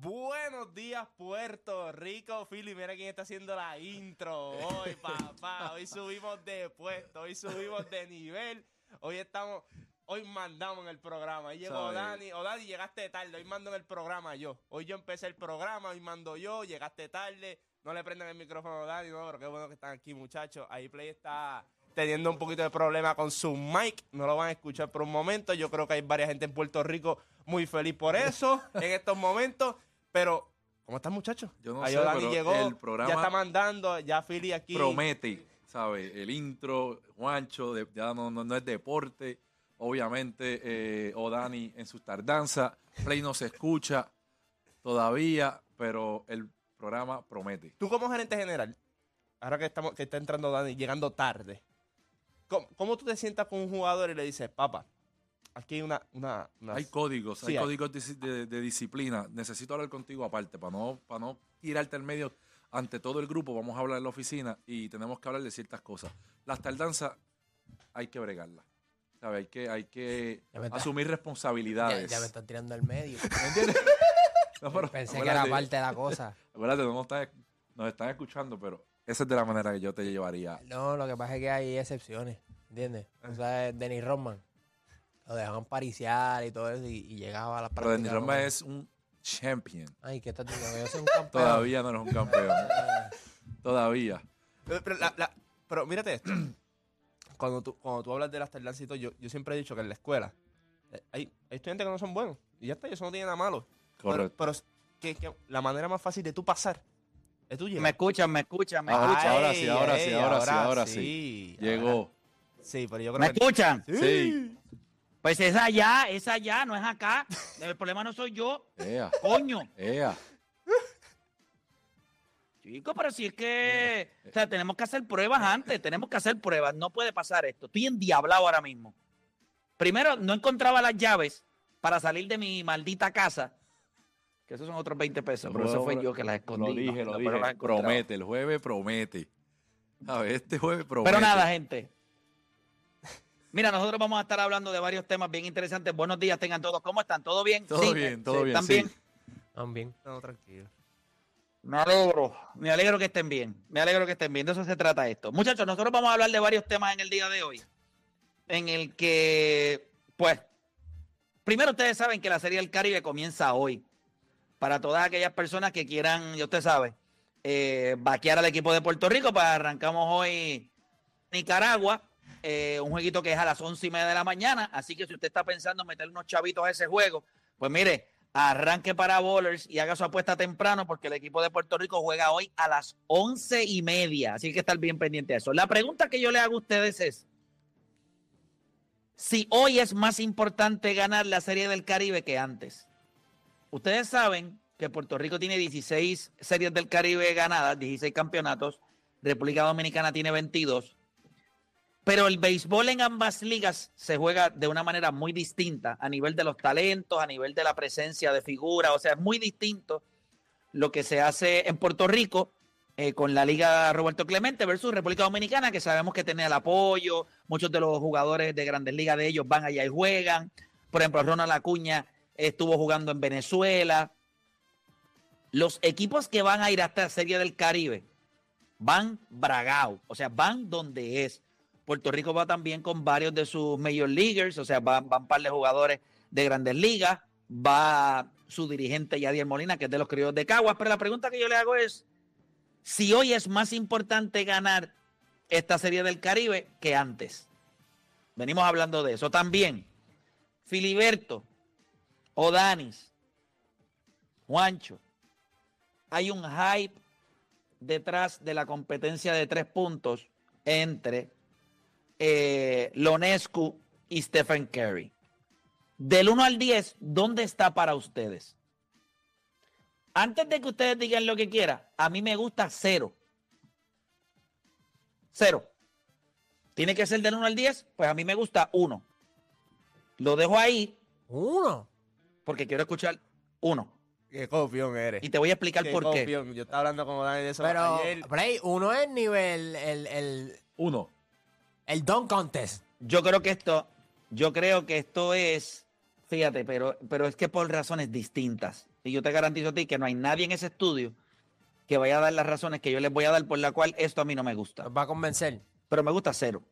Buenos días, Puerto Rico. Philly, mira quién está haciendo la intro hoy, papá. Hoy subimos de puesto, hoy subimos de nivel. Hoy estamos, hoy mandamos en el programa. Ahí llegó. Dani. O Dani, llegaste tarde. Hoy mando en el programa yo. Hoy yo empecé el programa, hoy mando yo. Llegaste tarde. No le prendan el micrófono a Dani, no, pero qué bueno que están aquí, muchachos. Ahí Play está teniendo un poquito de problema con su mic. No lo van a escuchar por un momento. Yo creo que hay varias gente en Puerto Rico muy feliz por eso en estos momentos. Pero, ¿cómo están, muchachos? Yo no Ahí sé, Dani pero llegó, el programa ya está mandando, ya Philly aquí. promete, ¿sabes? El intro, Juancho, de- ya no, no, no es deporte. Obviamente, eh, Odani en sus tardanzas. Play no se escucha todavía, pero el programa promete. Tú como gerente general, ahora que estamos, que está entrando Dani, llegando tarde, ¿cómo, cómo tú te sientas con un jugador y le dices, papá, aquí hay una... una, una- Hay códigos, Sí, hay hay. códigos de, de- de disciplina. Necesito hablar contigo aparte para no, para no tirarte al medio ante todo el grupo. Vamos a hablar en la oficina y tenemos que hablar de ciertas cosas. Las tardanzas hay que bregarlas. ¿sabes? Hay que, hay que está- asumir Ya, responsabilidades. ya me están tirando al medio. ¿Me entiendes? No, pero Pensé que era parte de la cosa. Acuérdate, no nos están, nos están escuchando, pero esa es de la manera que yo te llevaría. No, lo que pasa es que hay excepciones, ¿entiendes? O sea, Denny Rodman. Lo dejaban pariciar y todo eso y, y llegaba a las Pero Rodman ¿no? es un champion. Ay, ¿qué estás diciendo? Que yo soy un campeón. Todavía no eres un campeón. Todavía. Pero, pero la- la- pero mírate esto. cuando, tú, cuando tú hablas de las tardanzas y todo, yo, yo siempre he dicho que en la escuela eh, hay, hay estudiantes que no son buenos. Y ya está, eso no tiene nada malo. Pero, Correcto. pero es que, que la manera más fácil de tú pasar es tú llegar. Me escuchan, me escuchan, me escuchan. ahora sí, ahora sí, ahora sí, ahora sí. Llegó. Sí, pero yo creo ¿Me que... escuchan? Sí. Pues es allá, es allá, no es acá. El problema no soy yo, Ea, coño. ea. Chico, pero si es que, o sea, tenemos que hacer pruebas antes, tenemos que hacer pruebas. No puede pasar esto. Estoy endiablado ahora mismo. Primero, no encontraba las llaves para salir de mi maldita casa. Que esos son otros 20 pesos, pero eso fue yo que las escondí. Lo dije, no, lo no, dije. Promete, el jueves promete. A ver, este jueves promete. Pero nada, gente. Mira, nosotros vamos a estar hablando de varios temas bien interesantes. Buenos días, tengan todos. ¿Cómo están? ¿Todo bien? Todo Sí, bien, todo sí, bien, ¿Están sí. bien? Están bien. No, tranquilo. Me alegro, me alegro que estén bien, me alegro que estén bien, de eso se trata esto. Muchachos, nosotros vamos a hablar de varios temas en el día de hoy, en el que, pues, primero ustedes saben que la Serie del Caribe comienza hoy, para todas aquellas personas que quieran, ya usted sabe, eh, vaquear al equipo de Puerto Rico, pues arrancamos hoy Nicaragua, eh, un jueguito que es a las once y media de la mañana, así que si usted está pensando en meter unos chavitos a ese juego, pues mire, arranque para Bowlers y haga su apuesta temprano porque el equipo de Puerto Rico juega hoy a las once y media. Así que estar bien pendiente de eso. La pregunta que yo le hago a ustedes es, si hoy es más importante ganar la Serie del Caribe que antes. Ustedes saben que Puerto Rico tiene 16 Series del Caribe ganadas, 16 campeonatos. República Dominicana tiene 22. Pero el béisbol en ambas ligas se juega de una manera muy distinta a nivel de los talentos, a nivel de la presencia de figuras, o sea, es muy distinto lo que se hace en Puerto Rico eh, con la Liga Roberto Clemente versus República Dominicana, que sabemos que tiene el apoyo, muchos de los jugadores de grandes ligas de ellos van allá y juegan. Por ejemplo, Ronald Acuña estuvo jugando en Venezuela. Los equipos que van a ir a esta Serie del Caribe van bragao, o sea, van donde es. Puerto Rico va también con varios de sus major leaguers, o sea, van, van un par de jugadores de grandes ligas, va su dirigente Yadier Molina, que es de los criollos de Caguas, pero la pregunta que yo le hago es, si hoy es más importante ganar esta serie del Caribe que antes. Venimos hablando de eso también. Filiberto, Odanis, Juancho, hay un hype detrás de la competencia de tres puntos entre eh, Lonescu y Stephen Curry. Del 1 al 10, ¿dónde está para ustedes? Antes de que ustedes digan lo que quieran, a mí me gusta cero. Cero. ¿Tiene que ser del 1 al 10? Pues a mí me gusta 1. Lo dejo ahí Uno. porque quiero escuchar 1. Qué copión eres. Y te voy a explicar Qué por qué. Yo estaba hablando con Dani de eso Pero, ayer. Play, uno es nivel, el, el, Uno. El Don Contest. Yo creo que esto, yo creo que esto es, fíjate, pero, pero es que por razones distintas. y yo te garantizo a ti que no hay nadie en ese estudio que vaya a dar las razones que yo les voy a dar por la cual esto a mí no me gusta. Nos va a convencer. Pero me gusta cero.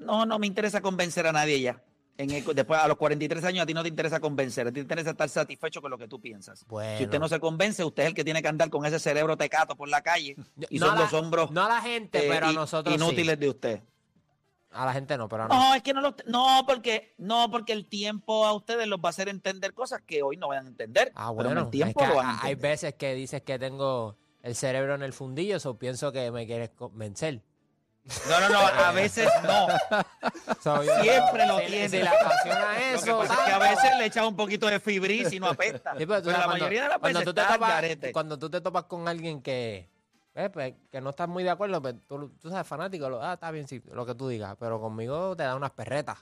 No, no me interesa convencer a nadie ya. En el- después, a los 43 años, a ti no te interesa convencer, a ti te interesa estar satisfecho con lo que tú piensas. Bueno. Si usted no se convence, usted es el que tiene que andar con ese cerebro tecato por la calle y No son a los hombros No a la gente, eh, pero a i- nosotros inútiles sí. de usted. A la gente no, pero a nosotros. No, es que no lo, no, porque no, porque el tiempo a ustedes los va a hacer entender cosas que hoy no van a entender. Ah, pero en bueno. el tiempo es que lo van a hay- veces que dices que tengo el cerebro en el fundillo, o pienso que me quieres convencer. No, no, no, a veces no. Siempre lo tiene. Si le apasiona Lo que eso. pasa es que a veces le echas un poquito de fibris y no apesta. Sí, pero tú la cuando- mayoría de las cuando veces tú te topas, garete. Cuando tú te topas con alguien que, eh, pues, que no estás muy de acuerdo, pues, tú, tú sabes, fanático, lo, ah, está bien, sí, lo que tú digas, pero conmigo te da unas perretas.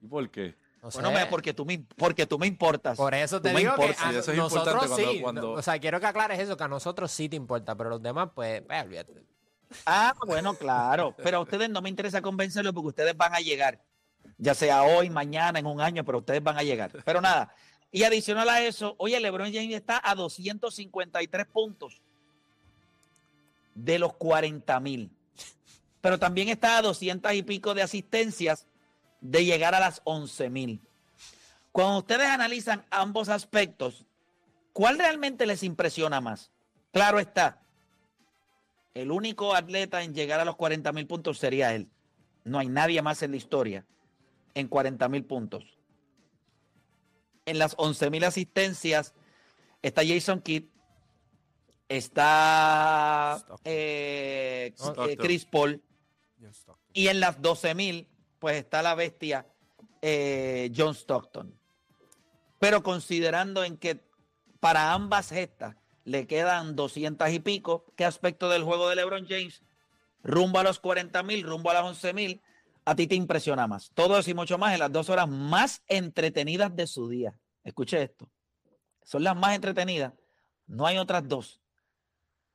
¿Y por qué? No Bueno, sé. porque tú me, porque tú me importas. Por eso te Tú me digo que importas. a Sí, eso es nosotros importante cuando- sí. cuando- O sea, quiero que aclares eso, que a nosotros sí te importa, pero los demás, pues, pues, olvídate. Ah, bueno, claro. Pero a ustedes no me interesa convencerlos porque ustedes van a llegar. Ya sea hoy, mañana, en un año, pero ustedes van a llegar. Pero nada. Y adicional a eso, oye, LeBron James está a 253 puntos de los 40 mil. Pero también está a 200 y pico de asistencias de llegar a las 11 mil. Cuando ustedes analizan ambos aspectos, ¿cuál realmente les impresiona más? Claro está, el único atleta en llegar a los 40 mil puntos sería él. No hay nadie más en la historia en 40 mil puntos. En las 11 mil asistencias está Jason Kidd, está eh, eh, Chris Paul, y en las 12 mil, pues está la bestia eh, John Stockton. Pero considerando en que para ambas gestas le quedan 200 y pico, ¿qué aspecto del juego de LeBron James? Rumbo a los 40 mil, rumbo a las 11 mil, a ti te impresiona más. Todo eso y mucho más en las dos horas más entretenidas de su día. Escuche esto. Son las más entretenidas. No hay otras dos.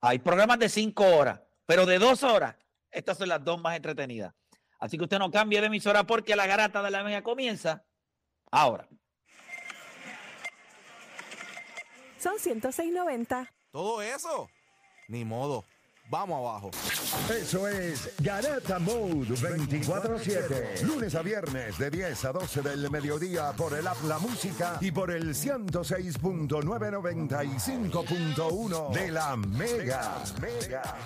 Hay programas de cinco horas, pero de dos horas, estas son las dos más entretenidas. Así que usted no cambie de emisora porque la garata de la mega comienza ahora. Son 106.90. Todo eso. Ni modo. Vamos abajo. Eso es Garata Mode 24-7. Lunes a viernes de 10 a 12 del mediodía por el app La Música y por el 106.995.1 de la Mega. Mega.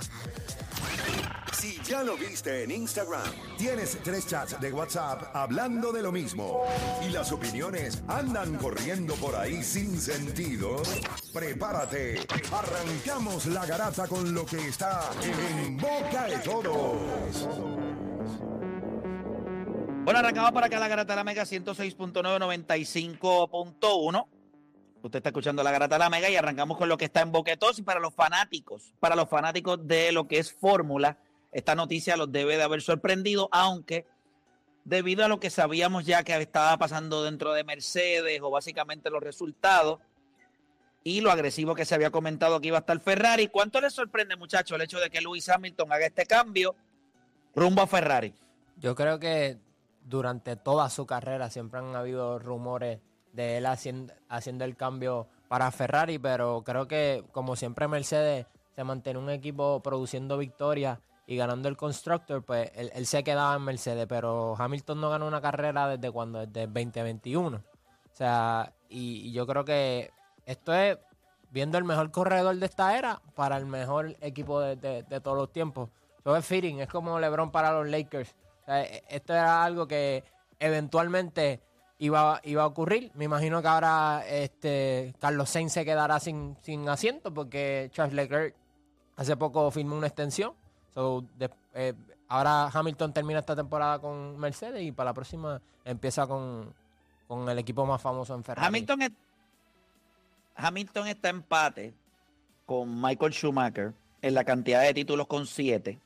Si ya lo viste en Instagram, tienes tres chats de WhatsApp hablando de lo mismo y las opiniones andan corriendo por ahí sin sentido, prepárate. Arrancamos la garata con lo que está en boca de todos. Bueno, arrancamos para acá la Garata de la Mega 106.995.1. Usted está escuchando la Garata de la Mega y arrancamos con lo que está en Boquetos y para los fanáticos, para los fanáticos de lo que es Fórmula, esta noticia los debe de haber sorprendido, aunque debido a lo que sabíamos ya que estaba pasando dentro de Mercedes o básicamente los resultados y lo agresivo que se había comentado que iba a estar Ferrari, ¿cuánto les sorprende, muchachos, el hecho de que Lewis Hamilton haga este cambio rumbo a Ferrari? Yo creo que durante toda su carrera siempre han habido rumores de él haciendo, el cambio para Ferrari, pero creo que como siempre Mercedes se mantiene un equipo produciendo victorias y ganando el constructor, pues él, él se quedaba en Mercedes, pero Hamilton no ganó una carrera desde cuando, desde el 2021. O sea, y, yo creo que esto es viendo el mejor corredor de esta era para el mejor equipo de, de- todos los tiempos. Eso es fitting, es como LeBron para los Lakers. O e- esto era algo que eventualmente iba, iba a ocurrir. Me imagino que ahora este Carlos Sainz se quedará sin, sin asiento porque Charles Leclerc hace poco firmó una extensión. So, de- eh, ahora Hamilton termina esta temporada con Mercedes y para la próxima empieza con, con el equipo más famoso en Ferrari. Hamilton, es- Hamilton está empate con Michael Schumacher en la cantidad de títulos con siete.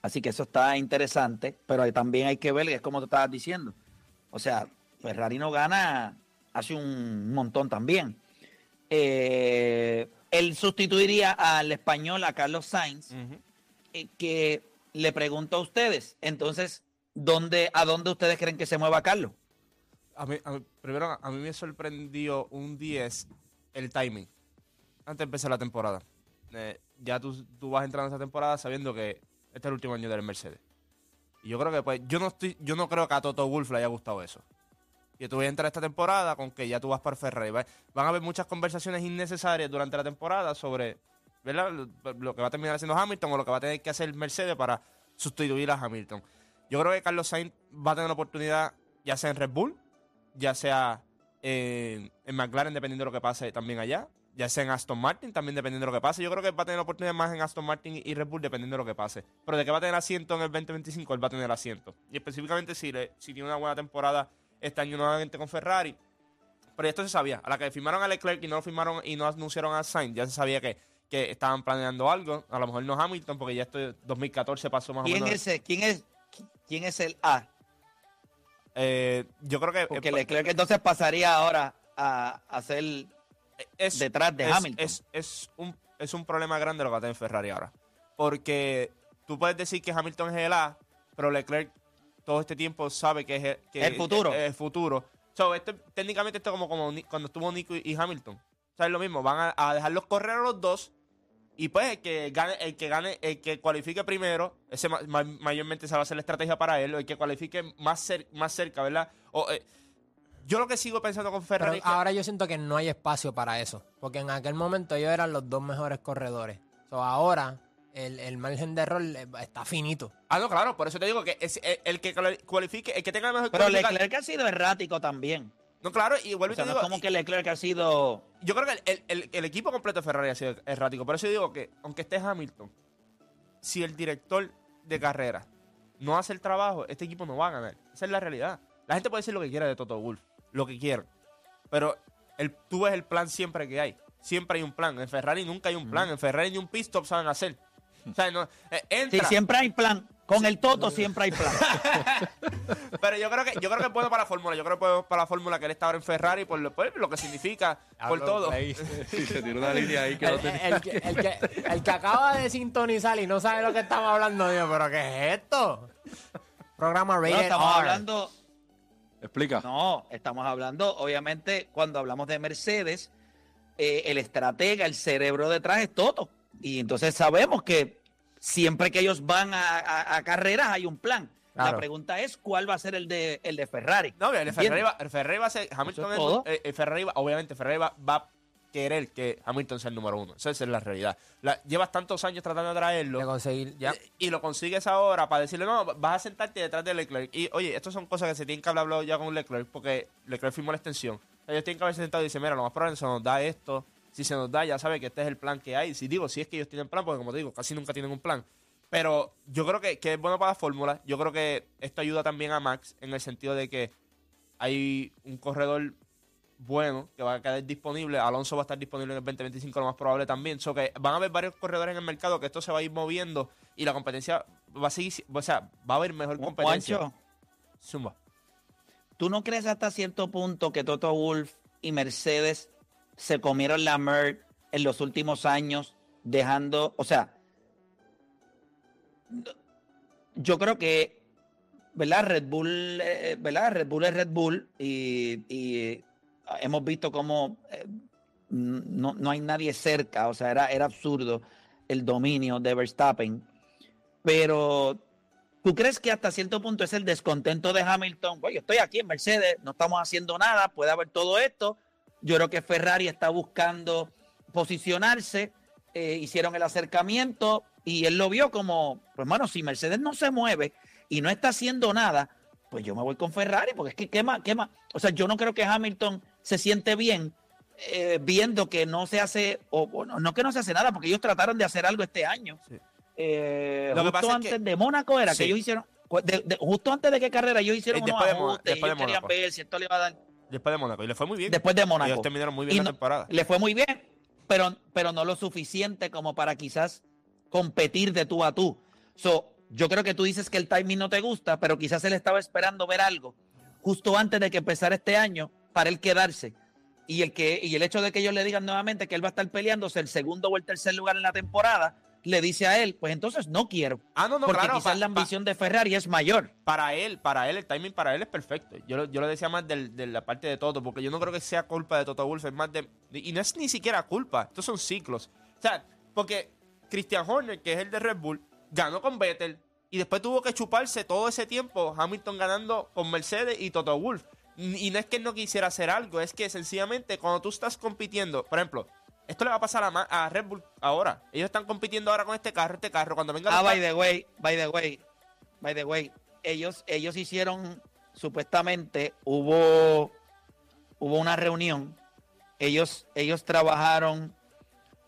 Así que eso está interesante, pero también hay que ver, es como te estabas diciendo. O sea, Ferrari no gana hace un montón también. Eh, él sustituiría al español, a Carlos Sainz, que le pregunto a ustedes, entonces, ¿dónde, ¿a dónde ustedes creen que se mueva Carlos? a mí, primero, a mí me sorprendió un 10 el timing. Antes de empezar la temporada. Eh, ya tú, tú vas entrando a esta temporada sabiendo que este es el último año del Mercedes. Y yo creo que pues, yo no estoy, yo no creo que a Toto Wolff le haya gustado eso. Y tú vas a entrar esta temporada con que ya tú vas para Ferrari. Va- Van a haber muchas conversaciones innecesarias durante la temporada sobre ¿verdad? Lo, que va a terminar haciendo Hamilton o lo que va a tener que hacer Mercedes para sustituir a Hamilton. Yo creo que Carlos Sainz va a tener la oportunidad, ya sea en Red Bull, ya sea en, en McLaren, dependiendo de lo que pase también allá, ya sea en Aston Martin, también dependiendo de lo que pase. Yo creo que va a tener la oportunidad más en Aston Martin y Red Bull, dependiendo de lo que pase. Pero de que va a tener asiento en el 2025, él va a tener asiento. Y específicamente si, le- si tiene una buena temporada este año nuevamente con Ferrari. Pero esto se sabía. A la que firmaron a Leclerc y no lo firmaron y no anunciaron a Sainz, ya se sabía que, que estaban planeando algo. A lo mejor no Hamilton, porque ya esto 2014 pasó más o ¿Quién menos. es, el- quién, es, ¿Quién es el A? Eh, yo creo que Porque eh, Leclerc entonces pasaría ahora a, a ser es, detrás de es- Hamilton. Es, es un, es un problema grande lo que va a tener Ferrari ahora. Porque tú puedes decir que Hamilton es el A, pero Leclerc todo este tiempo sabe que es el, que El futuro. es el futuro. So, esto- técnicamente esto es como, como cuando estuvo Nico y, y Hamilton. O sea, es lo mismo. Van a, a dejarlos correr a los dos. Y pues el que gane, el que gane, el que cualifique primero, ese ma- ma- mayormente esa va a ser la estrategia para él, o el que cualifique más, cer- más cerca, ¿verdad? O, eh, yo lo que sigo pensando con Pero Ferrari que- ahora yo siento que no hay espacio para eso. Porque en aquel momento ellos eran los dos mejores corredores. So, ahora el, el margen de error eh, está finito. Ah, no, claro, por eso te digo que es el, el que cuali- cualifique, el que tenga la mejor Pero Leclerc ha sido errático también. No, claro, y vuelvo O y te no digo, es como que Leclerc ha sido. yo creo que el, el- el equipo completo de Ferrari ha sido errático. Por eso yo digo que, aunque esté Hamilton, si el director de carrera no hace el trabajo, este equipo no va a ganar. Esa es la realidad. La gente puede decir lo que quiera de Toto Wolf, lo que quiera. Pero el, tú ves el plan siempre que hay. Siempre hay un plan. En Ferrari nunca hay un plan. En Ferrari ni un pit stop saben hacer. O sea, no, eh, Sí, siempre hay plan. Con el Toto siempre hay plan. Pero yo creo que yo creo que es bueno para la fórmula. Yo creo que es para la fórmula que él está ahora en Ferrari por lo, por lo que significa, por todo. Sí, se tiró una línea ahí que no El, tenía. el que, el que- el que acaba de sintonizar y no sabe lo que estamos hablando, Dios, pero ¿qué es esto? Programa No, rated estamos R. hablando. Explica. No, estamos hablando, obviamente, cuando hablamos de Mercedes, eh, el estratega, el cerebro detrás es Toto. Y entonces sabemos que siempre que ellos van a, a- a carreras hay un plan. La pregunta es cuál va a ser el de, el de Ferrari. No, el Ferrari ¿Entiendes? va, el Ferrari va a ser Hamilton. es todo. eh, el Ferrari va- obviamente, Ferrari va, va a querer que Hamilton sea el número uno. Esa es la realidad. La- llevas tantos años tratando de De traerlo. conseguir, ya. eh, Y lo consigues ahora para decirle, no, vas a sentarte detrás de Leclerc. Y oye, estas son cosas que se tienen que hablar hablado ya con Leclerc porque Leclerc firmó la extensión. Ellos tienen que haberse sentado y decir, mira, lo más probable es que se nos da esto. Si se nos da, ya sabe que este es el plan que hay. Si digo, si es que ellos tienen plan, porque como te digo, casi nunca tienen un plan. Pero yo creo que, que es bueno para la fórmula. Yo creo que esto ayuda también a Max en el sentido de que hay un corredor bueno que va a quedar disponible. Alonso va a estar disponible en el 2025, lo más probable también. So que van a haber varios corredores en el mercado que esto se va a ir moviendo y la competencia va a seguir. O sea, va a haber mejor competencia. Juancho, Zumba. ¿tú no crees hasta cierto punto que Toto Wolf y Mercedes se comieron la MERD en los últimos años, dejando, o sea, yo creo que, ¿verdad? Red Bull, eh, ¿verdad? Red Bull es Red Bull y, y hemos visto cómo eh, no, no hay nadie cerca, o sea, era, era absurdo el dominio de Verstappen, pero ¿tú crees que hasta cierto punto es el descontento de Hamilton? Yo estoy aquí en Mercedes, no estamos haciendo nada, puede haber todo esto. Yo creo que Ferrari está buscando posicionarse, eh, hicieron el acercamiento y él lo vio como, pues bueno, si Mercedes no se mueve y no está haciendo nada, pues yo me voy con Ferrari, porque es que qué más. O sea, yo no creo que Hamilton se siente bien eh, viendo que no se hace, o, o no, no que no se hace nada, porque ellos trataron de hacer algo este año. Sí. Eh, Lo que justo pasa es antes que- de Mónaco era Sí. que ellos hicieron, de- de- justo antes de qué carrera ellos hicieron Eh, unos ajustes de ellos querían ver si esto le iba a dar Después de Mónaco. Y le fue muy bien. después de Mónaco. Ellos terminaron muy bien Y la no- temporada. Le fue muy bien, pero, pero no lo suficiente como para quizás competir de tú a tú. So, yo creo que tú dices que el timing no te gusta, pero quizás él estaba esperando ver algo justo antes de que empezara este año para él quedarse. Y el, que, y el hecho de que ellos le digan nuevamente que él va a estar peleándose el segundo o el tercer lugar en la temporada, le dice a él, pues entonces no quiero. Ah, no, no, porque claro. quizás pa- la pa- ambición de Ferrari es mayor. para él, para él, el timing para él es perfecto. Yo, lo- yo lo decía más del- de la parte de Toto, porque yo no creo que sea culpa de Toto Wolff, es más de... Y no es ni siquiera culpa, estos son ciclos. O sea, porque Christian Horner, que es el de Red Bull, ganó con Vettel y después tuvo que chuparse todo ese tiempo Hamilton ganando con Mercedes y Toto Wolff. Y no es que él no quisiera hacer algo, es que sencillamente cuando tú estás compitiendo, por ejemplo, esto le va a pasar a, Ma- a Red Bull ahora. Ellos están compitiendo ahora con este carro, este carro, cuando venga... Ah, by the way, by the way, by the way, ellos, ellos hicieron, supuestamente, hubo, hubo una reunión, ellos, ellos trabajaron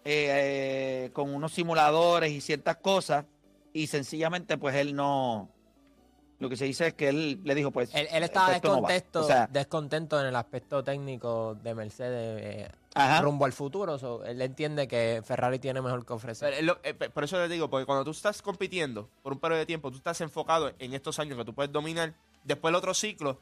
eh, eh, con unos simuladores y ciertas cosas, y sencillamente, pues él no, lo que se dice es que él le dijo, pues, Él, él estaba no O sea, descontento en el aspecto técnico de Mercedes eh, Ajá. rumbo al futuro. so, él entiende que Ferrari tiene mejor que ofrecer. Pero es lo- eh, por eso les digo, porque cuando tú estás compitiendo por un periodo de tiempo, tú estás enfocado en estos años que tú puedes dominar, después el otro ciclo,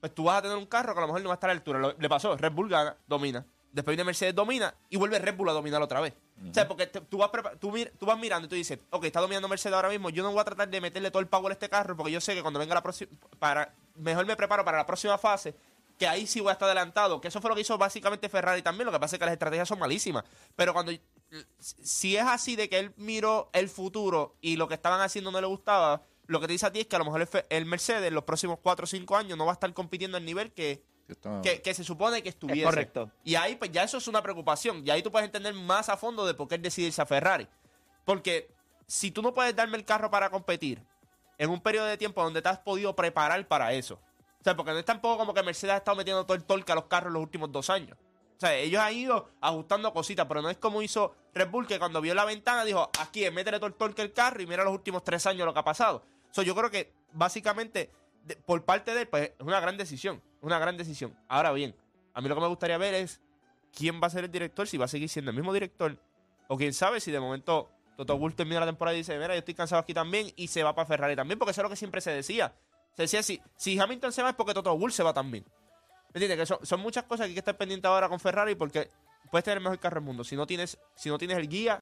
pues tú vas a tener un carro que a lo mejor no va a estar a la altura. Lo- le pasó, Red Bull gana, domina. Después viene Mercedes, domina, y vuelve Red Bull a dominar otra vez. O sea, porque te- tú, vas tú, mir- tú vas mirando y tú dices, ok, está dominando Mercedes ahora mismo, yo no voy a tratar de meterle todo el power a este carro, porque yo sé que cuando venga la próxima, para, mejor me preparo para la próxima fase, que ahí sí voy a estar adelantado, que eso fue lo que hizo básicamente Ferrari también, lo que pasa es que las estrategias son malísimas. Pero cuando si es así de que él miró el futuro y lo que estaban haciendo no le gustaba, lo que te dice a ti es que a lo mejor el, Mercedes en los próximos 4 o 5 años no va a estar compitiendo al nivel que, Que está- que, que se supone que estuviese. correcto. Y ahí pues ya eso es una preocupación. Y ahí tú puedes entender más a fondo de por qué él decide irse a Ferrari. Porque si tú no puedes darme el carro para competir en un periodo de tiempo donde te has podido preparar para eso. O sea, porque no es tampoco como que Mercedes ha estado metiendo todo el torque a los carros los últimos dos años. O sea, ellos han ido ajustando cositas, pero no es como hizo Red Bull, que cuando vio la ventana dijo, aquí, métele todo el torque al carro y mira los últimos tres años lo que ha pasado. So, yo creo que básicamente, por parte de él, pues es una gran decisión. Una gran decisión. Ahora bien, a mí lo que me gustaría ver es quién va a ser el director, si va a seguir siendo el mismo director, o quién sabe si de momento Toto Wolff termina la temporada y dice, mira, yo estoy cansado aquí también, y se va para Ferrari también, porque eso es lo que siempre se decía. Se decía, si, si Hamilton se va es porque Toto Wolff se va también. ¿Me entiendes? Que son, son muchas cosas que hay que estar pendiente ahora con Ferrari porque puedes tener el mejor carro del mundo. Si no tienes, si no tienes el guía